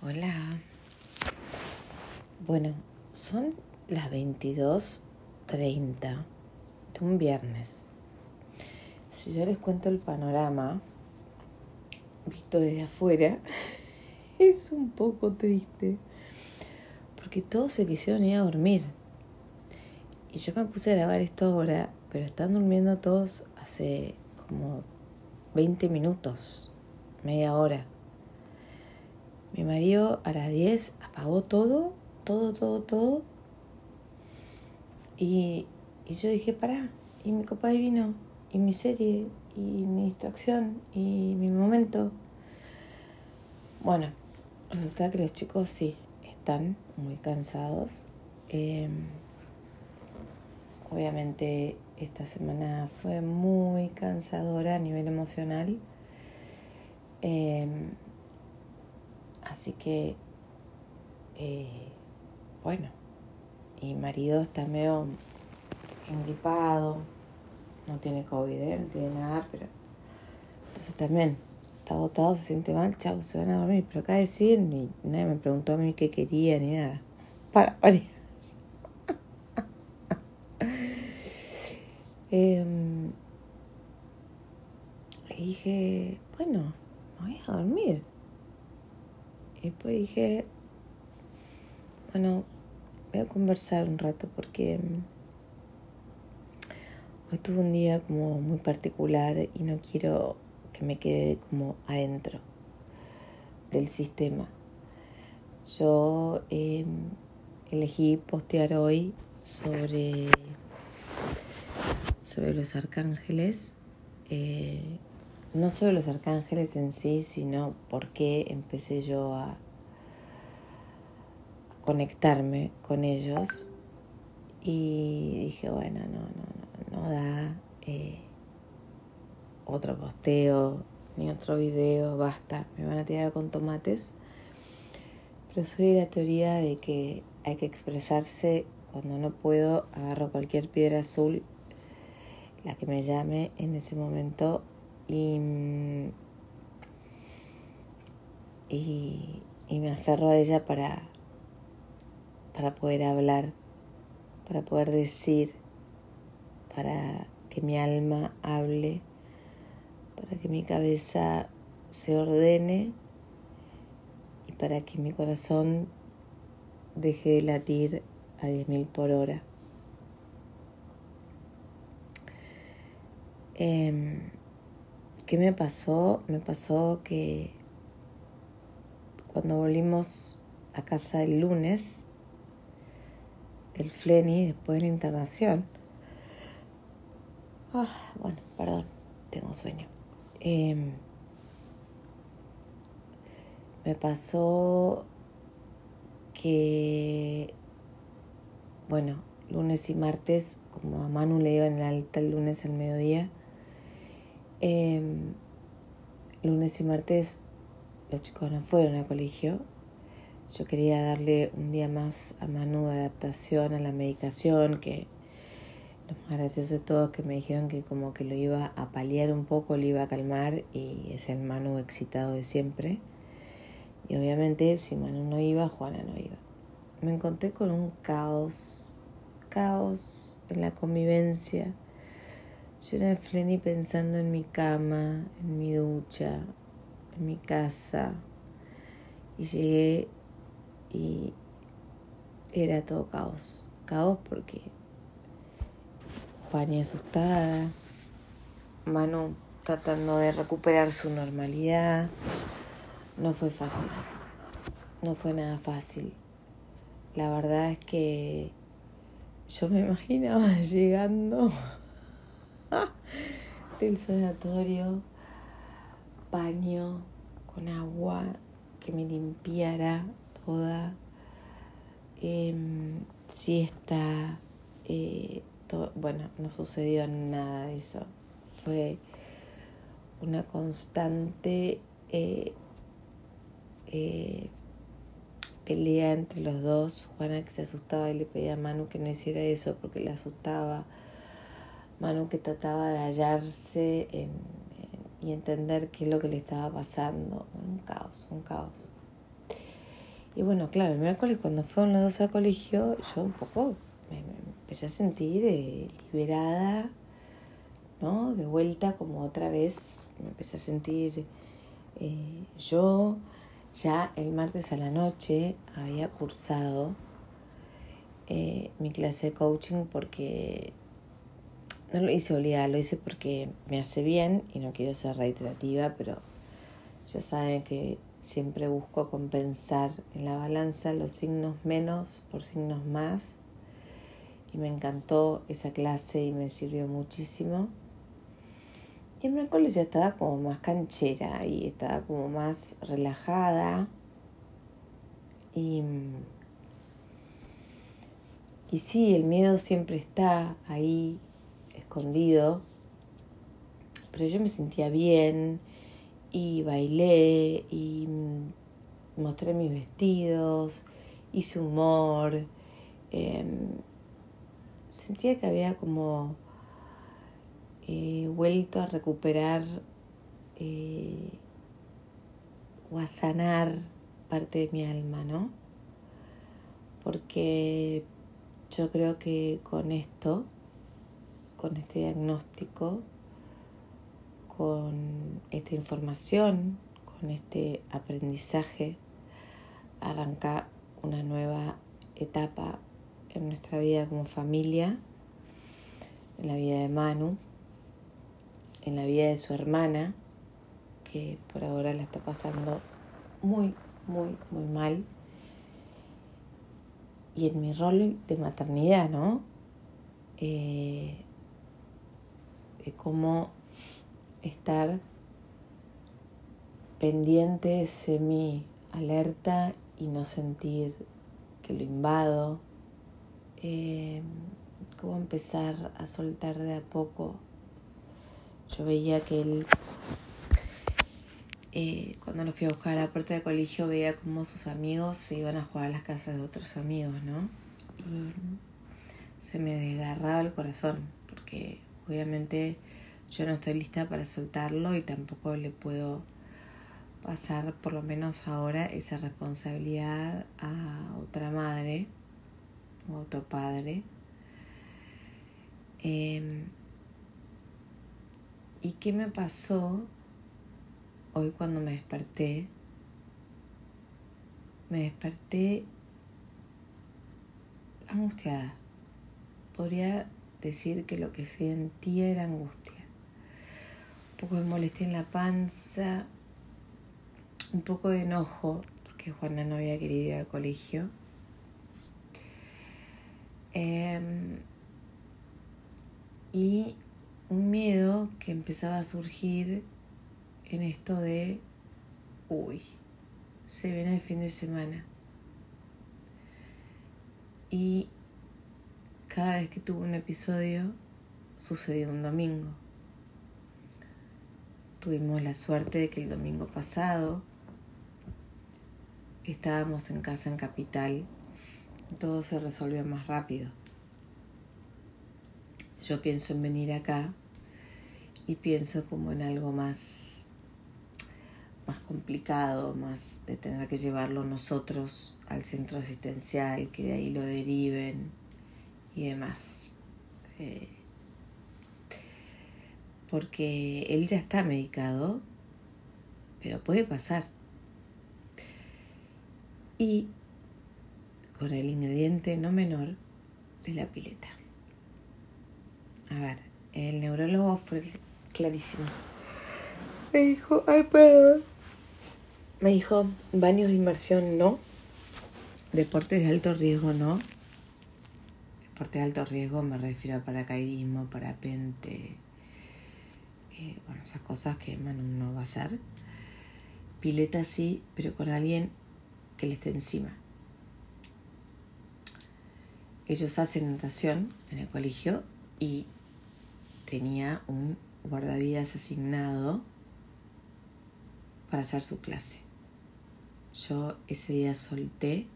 Hola. Bueno, son las 22.30 de un viernes. Si yo les cuento el panorama, visto desde afuera, es un poco triste. Porque todos se quisieron ir a dormir. Y yo me puse a grabar esto ahora, pero están durmiendo todos hace como 20 minutos, media hora. Mi marido a las 10 apagó todo, todo, todo, todo. Y, y yo dije, pará, y mi copa de vino, y mi serie, y mi distracción, y mi momento. Bueno, resulta que los chicos sí, están muy cansados. Eh, obviamente esta semana fue muy cansadora a nivel emocional. Eh, Así que, eh, bueno, mi marido está medio engripado, no tiene COVID, ¿eh? no tiene nada, pero entonces también está agotado, se siente mal, chao, se van a dormir. Pero acá decir, ni nadie me preguntó a mí qué quería ni nada. Para variar. eh, dije, bueno, me voy a dormir. Y después dije, bueno, voy a conversar un rato porque mm, hoy tuve un día como muy particular y no quiero que me quede como adentro del sistema. Yo eh, elegí postear hoy sobre, sobre los arcángeles. Eh, no solo los arcángeles en sí, sino por qué empecé yo a, conectarme con ellos. Y dije, bueno, no, no, no, no da eh, otro posteo ni otro video, basta, me van a tirar con tomates. Pero soy de la teoría de que hay que expresarse cuando no puedo, agarro cualquier piedra azul, la que me llame en ese momento y, y, me aferro a ella para, para poder hablar, para poder decir, para que mi alma hable, para que mi cabeza se ordene y para que mi corazón deje de latir a 10.000 por hora. Eh, ¿Qué me pasó? Me pasó que cuando volvimos a casa el lunes, el Fleni, después de la internación, ah, bueno, perdón, tengo sueño. Eh, me pasó que, bueno, lunes y martes, como a Manu le iba en el alta el lunes al mediodía, eh, lunes y martes los chicos no fueron al colegio. Yo quería darle un día más a Manu de adaptación a la medicación, que lo más gracioso de todo que me dijeron que como que lo iba a paliar un poco, lo iba a calmar y es el Manu excitado de siempre. Y obviamente si Manu no iba, Juana no iba. Me encontré con un caos, caos en la convivencia yo era Flenny pensando en mi cama, en mi ducha, en mi casa. Y llegué y era todo caos. Caos porque Juani asustada, Manu tratando de recuperar su normalidad. No fue fácil. No fue nada fácil. La verdad es que yo me imaginaba llegando del sanatorio, baño con agua que me limpiara toda, eh, siesta, eh, bueno, no sucedió nada de eso. Fue una constante eh, eh, pelea entre los dos. Juana que se asustaba y le pedía a Manu que no hiciera eso porque le asustaba. Manu que trataba de hallarse y entender qué es lo que le estaba pasando. Un caos, un caos. Y bueno, claro, el miércoles cuando fueron los dos al colegio, yo un poco me, empecé a sentir eh, liberada, ¿no? De vuelta como otra vez, me empecé a sentir eh, yo. Ya el martes a la noche había cursado eh, mi clase de coaching porque no lo hice obligada, lo hice porque me hace bien y no quiero ser reiterativa, pero ya saben que siempre busco compensar en la balanza los signos menos por signos más. Y me encantó esa clase y me sirvió muchísimo. Y el miércoles ya estaba como más canchera y estaba como más relajada. Y, y sí, el miedo siempre está ahí, escondido. Pero yo me sentía bien y bailé y mostré mis vestidos, hice humor. Em, sentía que había como eh, vuelto a recuperar eh, o a sanar parte de mi alma, ¿no? Porque yo creo que con esto, con este diagnóstico, con esta información, con este aprendizaje, arranca una nueva etapa en nuestra vida como familia, en la vida de Manu, en la vida de su hermana, que por ahora la está pasando muy, muy, muy mal. Y en mi rol de maternidad, ¿no? Eh, de cómo estar pendiente, semi alerta y no sentir que lo invado. Eh, cómo empezar a soltar de a poco yo veía que él, eh, cuando lo fui a buscar a la puerta del colegio, veía como sus amigos se iban a jugar a las casas de otros amigos, ¿no? Y se me desgarraba el corazón, porque obviamente yo no estoy lista para soltarlo y tampoco le puedo pasar, por lo menos ahora, esa responsabilidad a otra madre o otro padre. Eh, ¿Y qué me pasó hoy cuando me desperté? Me desperté angustiada. Podría decir que lo que sentía era angustia. Un poco de molestia en la panza, un poco de enojo, porque Juana no había querido ir al colegio. Em, y un miedo que empezaba a surgir en esto de, uy, se viene el fin de semana. Y cada vez que tuve un episodio, sucedió un domingo. Tuvimos la suerte de que el domingo pasado estábamos en casa en Capital, todo se resolvió más rápido. Yo pienso en venir acá y pienso como en algo más más complicado, más de tener que llevarlo nosotros al centro asistencial, que de ahí lo deriven y demás. Eh, porque él ya está medicado, pero puede pasar. Y con el ingrediente no menor de la pileta. A ver, el neurólogo fue clarísimo. Me dijo, ay, perdón. Me dijo, baños de inmersión no. Deportes de alto riesgo no. Deportes de alto riesgo me refiero a paracaidismo, parapente. Eh, bueno, esas cosas que Manu no va a hacer. Pileta sí, pero con alguien que le esté encima. Ellos hacen natación en el colegio y tenía un guardavidas asignado para hacer su clase. Yo ese día solté,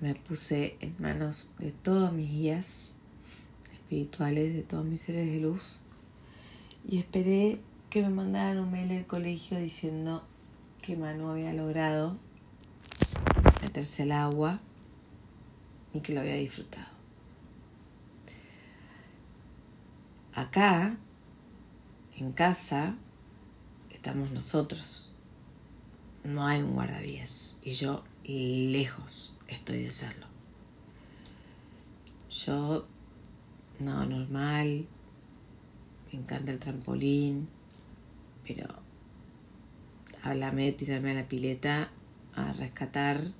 me puse en manos de todos mis guías espirituales, de todos mis seres de luz, y esperé que me mandaran un mail del colegio diciendo que Manu había logrado meterse al agua y que lo había disfrutado. Acá, en casa, estamos nosotros. No hay un guardavías y yo lejos estoy de serlo. Yo, no, normal, me encanta el trampolín, pero háblame de tirarme a la pileta a rescatar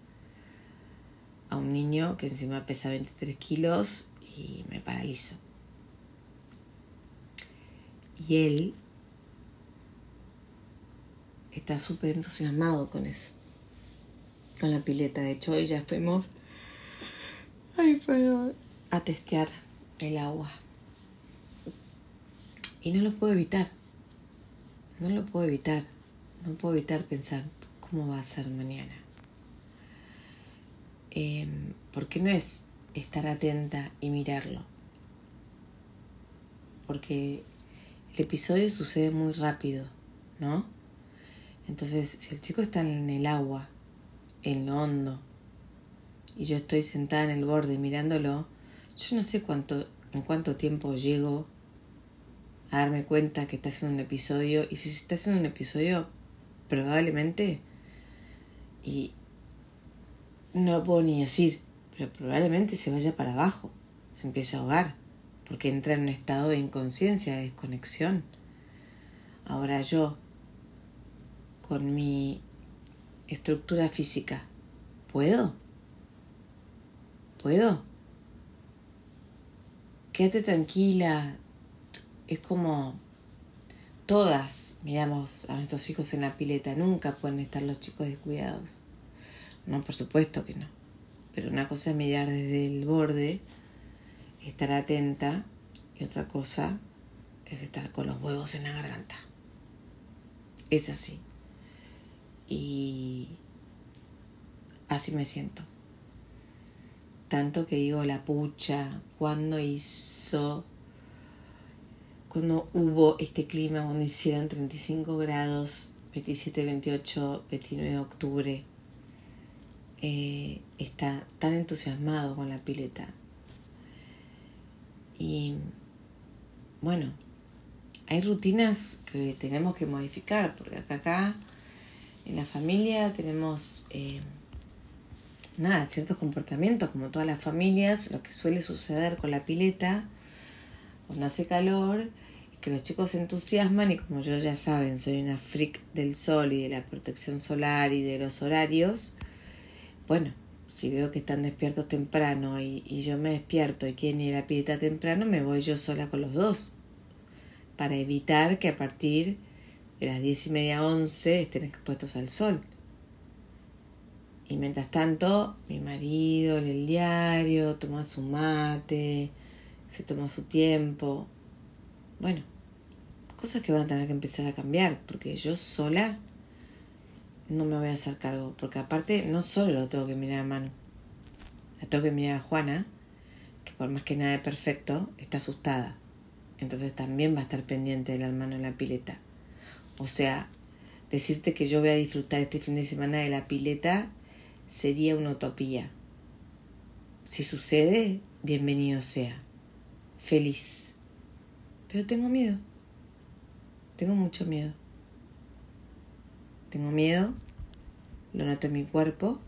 a un niño que encima pesa 23 kilos y me paralizo. Y él está súper entusiasmado con eso, con la pileta. De hecho, hoy ya fuimos Ay, a testear el agua. Y no lo puedo evitar. No lo puedo evitar. No puedo evitar pensar cómo va a ser mañana. Eh, porque no es estar atenta y mirarlo. Porque el episodio sucede muy rápido, ¿no? Entonces, si el chico está en el agua, en lo hondo, y yo estoy sentada en el borde mirándolo, yo no sé cuánto, en cuánto tiempo llego a darme cuenta que está haciendo un episodio, y si está haciendo un episodio, probablemente, y no lo puedo ni decir, pero probablemente se vaya para abajo, se empiece a ahogar, porque entra en un estado de inconsciencia, de desconexión. Ahora yo, con mi estructura física, ¿puedo? ¿Puedo? Quédate tranquila. Es como todas miramos a nuestros hijos en la pileta. Nunca pueden estar los chicos descuidados. No, por supuesto que no. Pero una cosa es mirar desde el borde, estar atenta, y otra cosa es estar con los huevos en la garganta. Es así. Y así me siento. Tanto que digo la pucha, cuando hizo, cuando hubo este clima, cuando hicieron 35 grados, 27, 28, 29 de octubre, eh, está tan entusiasmado con la pileta. Y bueno, hay rutinas que tenemos que modificar, porque acá, acá en la familia tenemos eh, nada, ciertos comportamientos, como todas las familias, lo que suele suceder con la pileta, cuando hace calor, que los chicos se entusiasman y como yo ya saben, soy una freak del sol y de la protección solar y de los horarios, bueno, si veo que están despiertos temprano y, y yo me despierto y quieren ir a la pileta temprano, me voy yo sola con los dos, para evitar que a partir de las diez y media, once estén expuestos al sol. Y mientras tanto, mi marido lee el diario, toma su mate, se toma su tiempo. Bueno, cosas que van a tener que empezar a cambiar, porque yo sola no me voy a hacer cargo, porque aparte no solo lo tengo que mirar a mano, la tengo que mirar a Juana, que por más que nada de perfecto, está asustada. Entonces también va a estar pendiente del hermano en la pileta. O sea, decirte que yo voy a disfrutar este fin de semana de la pileta sería una utopía. Si sucede, bienvenido sea. Feliz. Pero tengo miedo. Tengo mucho miedo. Tengo miedo. Lo noto en mi cuerpo.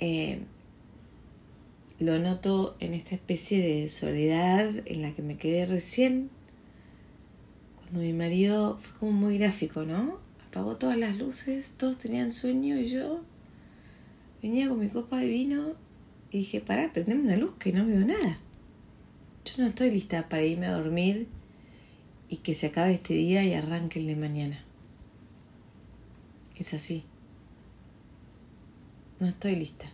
Eh, lo noto en esta especie de soledad en la que me quedé recién. Cuando mi marido fue como muy gráfico, ¿no? Apagó todas las luces, todos tenían sueño y yo venía con mi copa de vino y dije, pará, prendeme una luz que no veo nada. Yo no estoy lista para irme a dormir y que se acabe este día y arranque el de mañana. Es así. No estoy lista.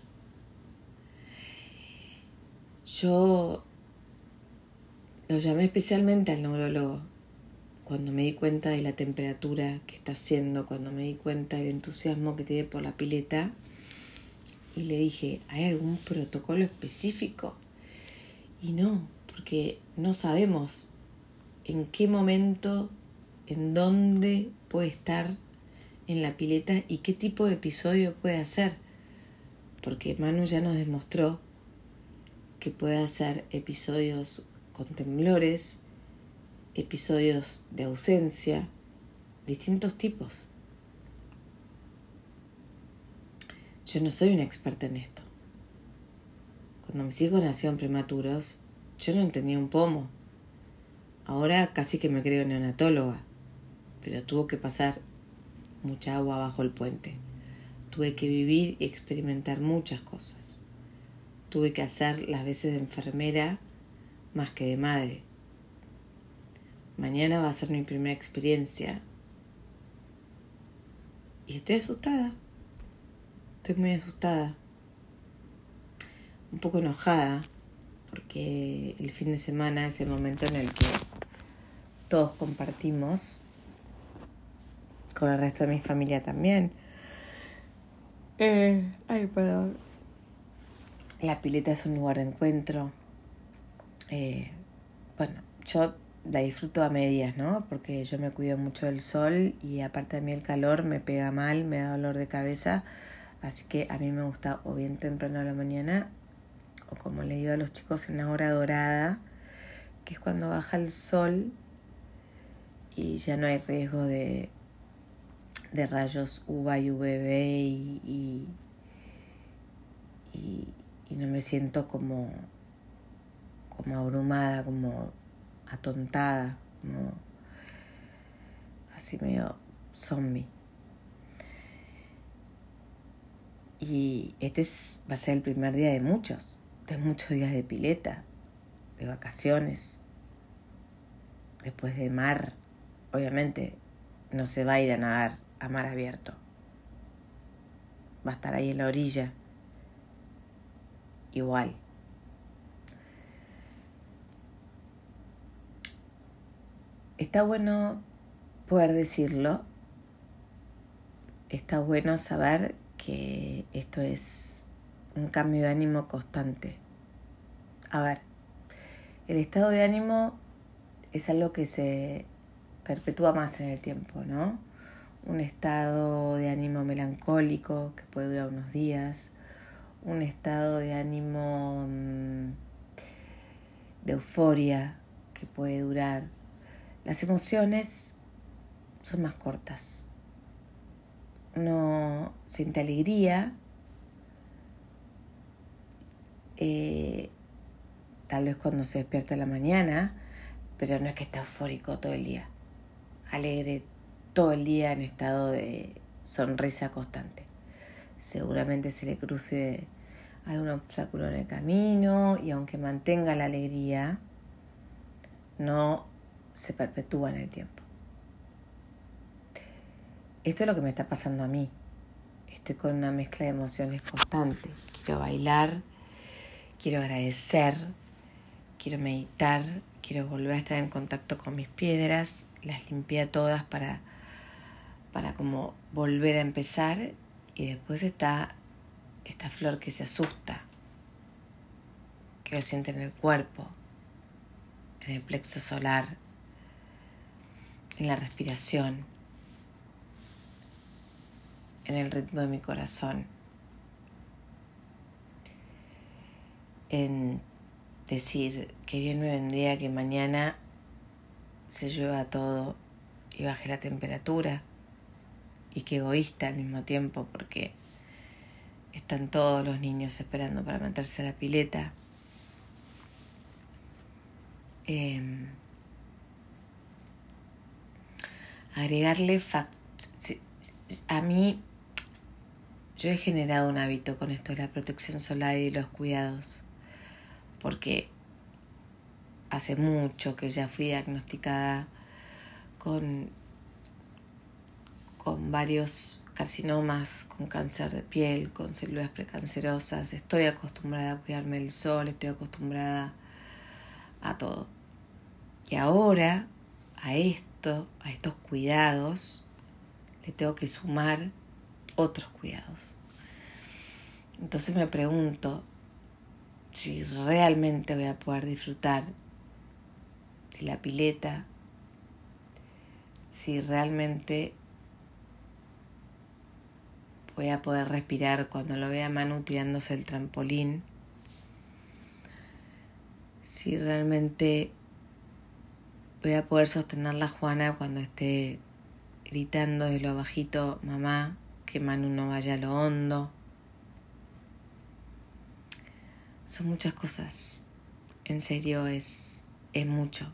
Yo lo llamé especialmente al neurólogo cuando me di cuenta de la temperatura que está haciendo, cuando me di cuenta del entusiasmo que tiene por la pileta y le dije, ¿hay algún protocolo específico? Y no, porque no sabemos en qué momento, en dónde puede estar en la pileta y qué tipo de episodio puede hacer. porque Manu ya nos demostró que puede hacer episodios con temblores, episodios de ausencia, distintos tipos. Yo no soy una experta en esto. Cuando mis hijos nacieron prematuros, yo no entendía un pomo. Ahora casi que me creo neonatóloga, pero tuvo que pasar mucha agua bajo el puente. Tuve que vivir y experimentar muchas cosas. Tuve que hacer las veces de enfermera más que de madre. Mañana va a ser mi primera experiencia. Y estoy asustada. Estoy muy asustada. Un poco enojada porque el fin de semana es el momento en el que todos compartimos con el resto de mi familia también. Eh, ay, perdón. La pileta es un lugar de encuentro. Eh, bueno, yo la disfruto a medias, ¿no? Porque yo me cuido mucho del sol y aparte de mí el calor me pega mal, me da dolor de cabeza. Así que a mí me gusta o bien temprano a la mañana o como le digo a los chicos en la hora dorada, que es cuando baja el sol y ya no hay riesgo de, de rayos UVA y UVB y, y, y no me siento como, como abrumada, como atontada, como así medio zombie. Y este es, va a ser el primer día de muchos, de muchos días de pileta, de vacaciones, después de mar. Obviamente no se va a ir a nadar a mar abierto. Va a estar ahí en la orilla. Igual. Está bueno poder decirlo. Está bueno saber que esto es un cambio de ánimo constante. A ver, el estado de ánimo es algo que se perpetúa más en el tiempo, ¿no? Un estado de ánimo melancólico que puede durar unos días, un estado de ánimo mm, de euforia que puede durar las emociones son más cortas. Uno siente alegría, eh, tal vez cuando se despierta en la mañana, pero no es que esté eufórico todo el día. Alegre todo el día en estado de sonrisa constante. Seguramente se le cruce algún obstáculo en el camino y aunque mantenga la alegría, no se perpetúa en el tiempo. Esto es lo que me está pasando a mí. Estoy con una mezcla de emociones constante. Quiero bailar, quiero agradecer, quiero meditar, quiero volver a estar en contacto con mis piedras. Las limpié todas para, para como volver a empezar. Y después está esta flor que se asusta, que lo siente en el cuerpo, en el plexo solar, en la respiración, en el ritmo de mi corazón, en decir que bien me vendría que mañana se llueva todo y baje la temperatura y que egoísta al mismo tiempo porque están todos los niños esperando para meterse a la pileta. Em, agregarle a mí yo he generado un hábito con esto de la protección solar y los cuidados porque hace mucho que ya fui diagnosticada con con varios carcinomas, con cáncer de piel, con células precancerosas. Estoy acostumbrada a cuidarme del sol, estoy acostumbrada a todo. Y ahora a esto a estos cuidados, le tengo que sumar otros cuidados. Entonces me pregunto si realmente voy a poder disfrutar de la pileta, si realmente voy a poder respirar cuando lo vea Manu tirándose el trampolín. Si realmente voy a poder sostener la Juana cuando esté gritando de lo bajito, mamá, que Manu no vaya a lo hondo. Son muchas cosas. En serio, es, es mucho.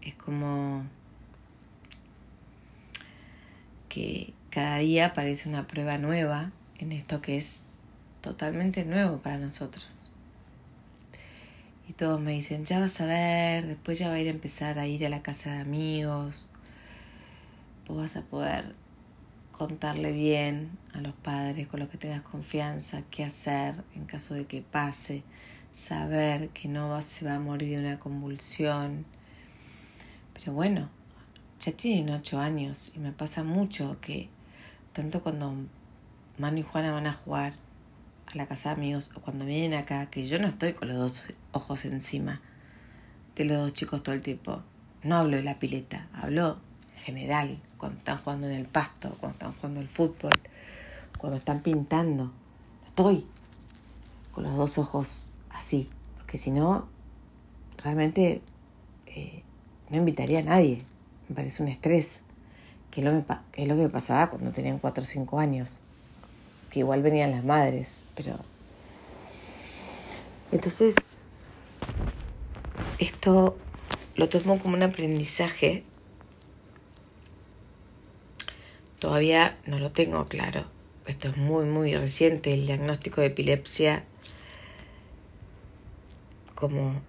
Es como que cada día parece una prueba nueva en esto que es totalmente nuevo para nosotros. Y todos me dicen, ya vas a ver, después ya va a ir a empezar a ir a la casa de amigos, vos vas a poder contarle bien a los padres con los que tengas confianza qué hacer en caso de que pase, saber que no se va a morir de una convulsión. Pero bueno, ya tienen ocho años y me pasa mucho que tanto cuando Manu y Juana van a jugar a la casa de amigos o cuando vienen acá, que yo no estoy con los dos ojos encima de los dos chicos todo el tiempo. No hablo de la pileta, hablo en general, cuando están jugando en el pasto, cuando están jugando el fútbol, cuando están pintando. Estoy con los dos ojos así, porque si no, realmente eh, no invitaría a nadie. Me parece un estrés, que es, lo que es lo que me pasaba cuando tenían 4 o 5 años, que igual venían las madres, pero... Entonces, esto lo tomo como un aprendizaje. Todavía no lo tengo claro. Esto es muy, muy reciente. El diagnóstico de epilepsia como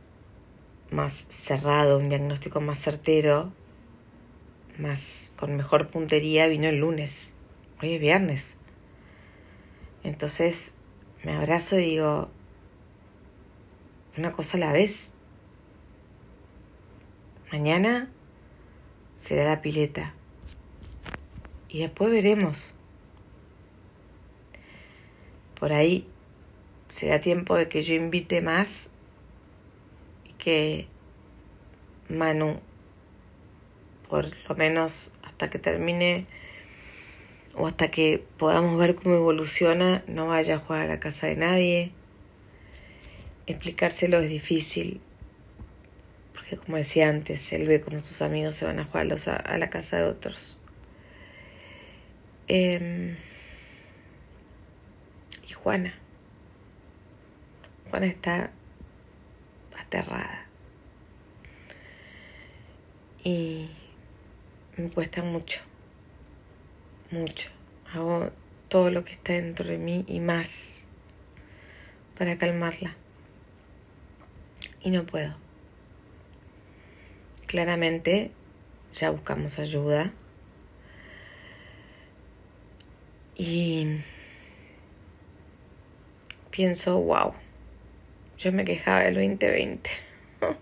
más cerrado, un diagnóstico más certero, más con mejor puntería, vino el lunes. Hoy es viernes. Entonces me abrazo y digo, una cosa a la vez. Mañana será la pileta. Y después veremos. Por ahí será tiempo de que yo invite más que Manu, por lo menos hasta que termine o hasta que podamos ver cómo evoluciona, no vaya a jugar a la casa de nadie. Explicárselo es difícil, como decía antes, él ve como sus amigos se van a jugar a, la casa de otros. Em, y Juana. Juana está aterrada. Y me cuesta mucho, mucho. Hago todo lo que está dentro de mí y más para calmarla. Y no puedo. Claramente ya buscamos ayuda. Y pienso, wow yo me quejaba del 2020.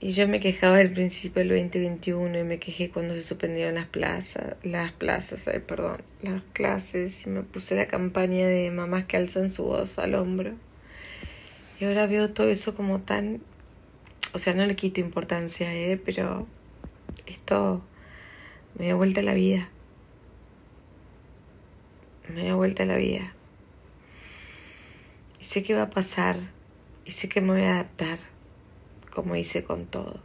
y yo me quejaba del principio del 2021 y me quejé cuando se suspendieron las plazas, las plazas, perdón, las clases y me puse la campaña de mamás que alzan su voz al hombro. Y ahora veo todo eso como tan, o sea, no le quito importancia, ¿eh? pero esto me dio vuelta a la vida. Me dio vuelta a la vida sé que va a pasar y sé que me voy a adaptar como hice con todo.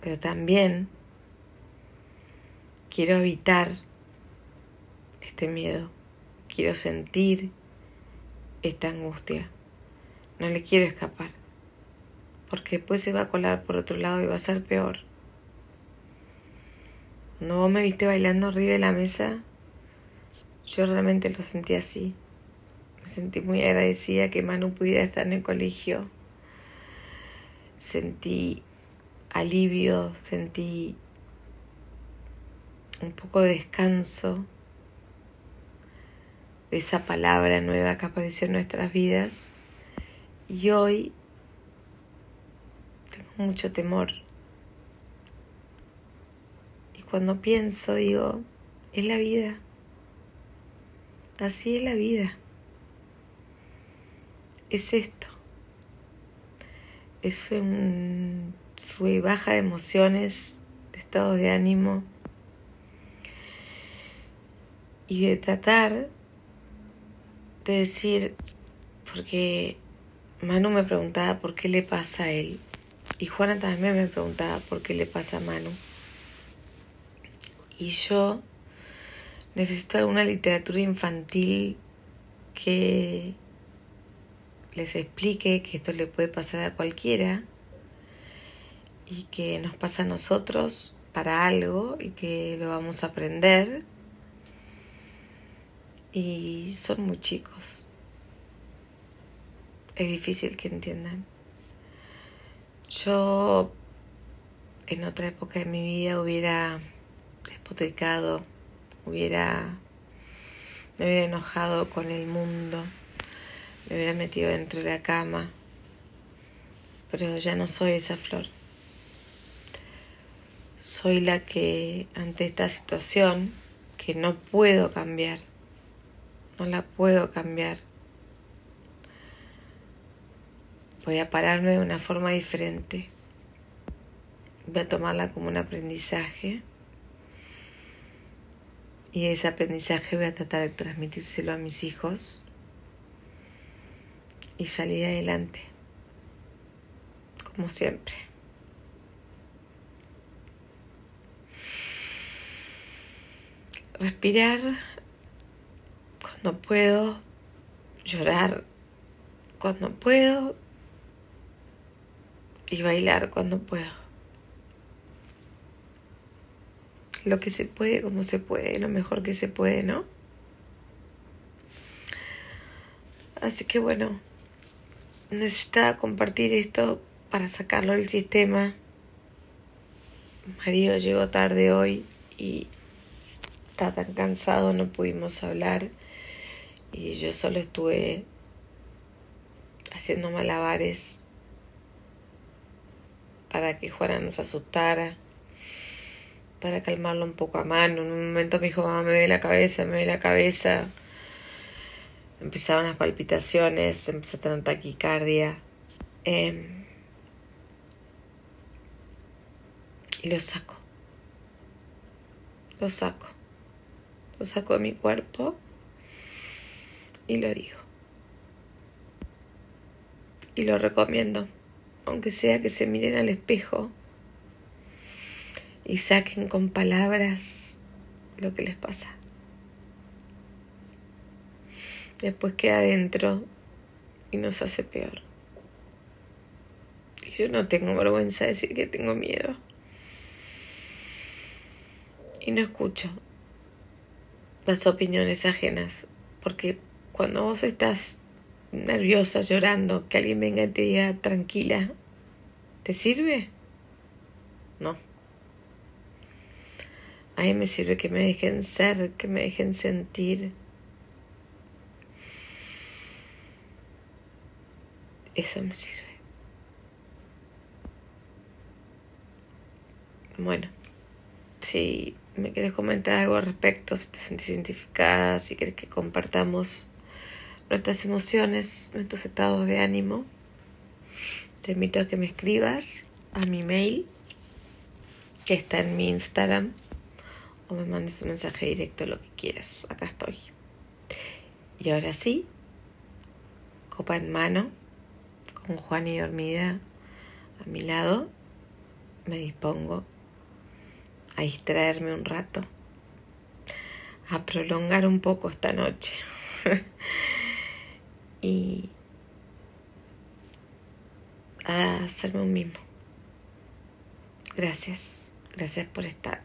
Pero también quiero evitar este miedo, quiero sentir esta angustia. No le quiero escapar, porque después se va a colar por otro lado y va a ser peor. Cuando vos me viste bailando arriba de la mesa, yo realmente lo sentí así. Me sentí muy agradecida que Manu pudiera estar en el colegio. Sentí alivio, sentí un poco de descanso de esa palabra nueva que apareció en nuestras vidas. Y hoy mucho temor. Y cuando pienso digo, es la vida. Así es la vida es esto. Es un sube baja de emociones, de estados de ánimo. y de tratar de decir, porque Manu me preguntaba por qué le pasa a él y Juana también me preguntaba por qué le pasa a Manu. Y yo necesito alguna literatura infantil que les explique que esto le puede pasar a cualquiera y que nos pasa a nosotros para algo y que lo vamos a aprender. Y son muy chicos. Es difícil que entiendan. Yo en otra época de mi vida hubiera despotricado, hubiera me hubiera enojado con el mundo, me hubiera metido dentro de la cama, pero ya no soy esa flor. Soy la que ante esta situación que no puedo cambiar, no la puedo cambiar, voy a pararme de una forma diferente, voy a tomarla como un aprendizaje. Y ese aprendizaje voy a tratar de transmitírselo a mis hijos. Y salir adelante, como siempre. Respirar. Cuando puedo, llorar. Cuando puedo y bailar cuando puedo. lo que se puede, como se puede, lo mejor que se puede, ¿no? Así que bueno, necesitaba compartir esto para sacarlo del sistema. marido llegó tarde hoy y está tan cansado, no pudimos hablar y yo solo estuve haciendo malabares para que Juana nos asustara para calmarlo un poco a mano. En un momento me dijo, mamá, me ve la cabeza, me ve la cabeza. Empezaron las palpitaciones, empecé a tener taquicardia. Em, y lo saco. Lo saco. Lo saco de mi cuerpo y lo digo. Y lo recomiendo, aunque sea que se miren al espejo y saquen con palabras lo que les pasa. Después queda adentro y nos hace peor. Y yo no tengo vergüenza de decir que tengo miedo. Y no escucho las opiniones ajenas, porque cuando vos estás nerviosa, llorando, que alguien venga y te diga tranquila, ¿te sirve? No. A mí me sirve que me dejen ser, que me dejen sentir. Eso me sirve. Bueno, si me quieres comentar algo al respecto, si te sientes identificada, si quieres que compartamos nuestras emociones, nuestros estados de ánimo, te invito a que me escribas a mi mail, que está en mi Instagram, o me mandes un mensaje directo, lo que quieras. Acá estoy. Y ahora sí, copa en mano, con Juan y dormida a mi lado, me dispongo a distraerme un rato, a prolongar un poco esta noche. y a hacerme un mismo. Gracias, gracias por estar,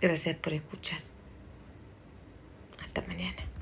gracias por escuchar. Hasta mañana.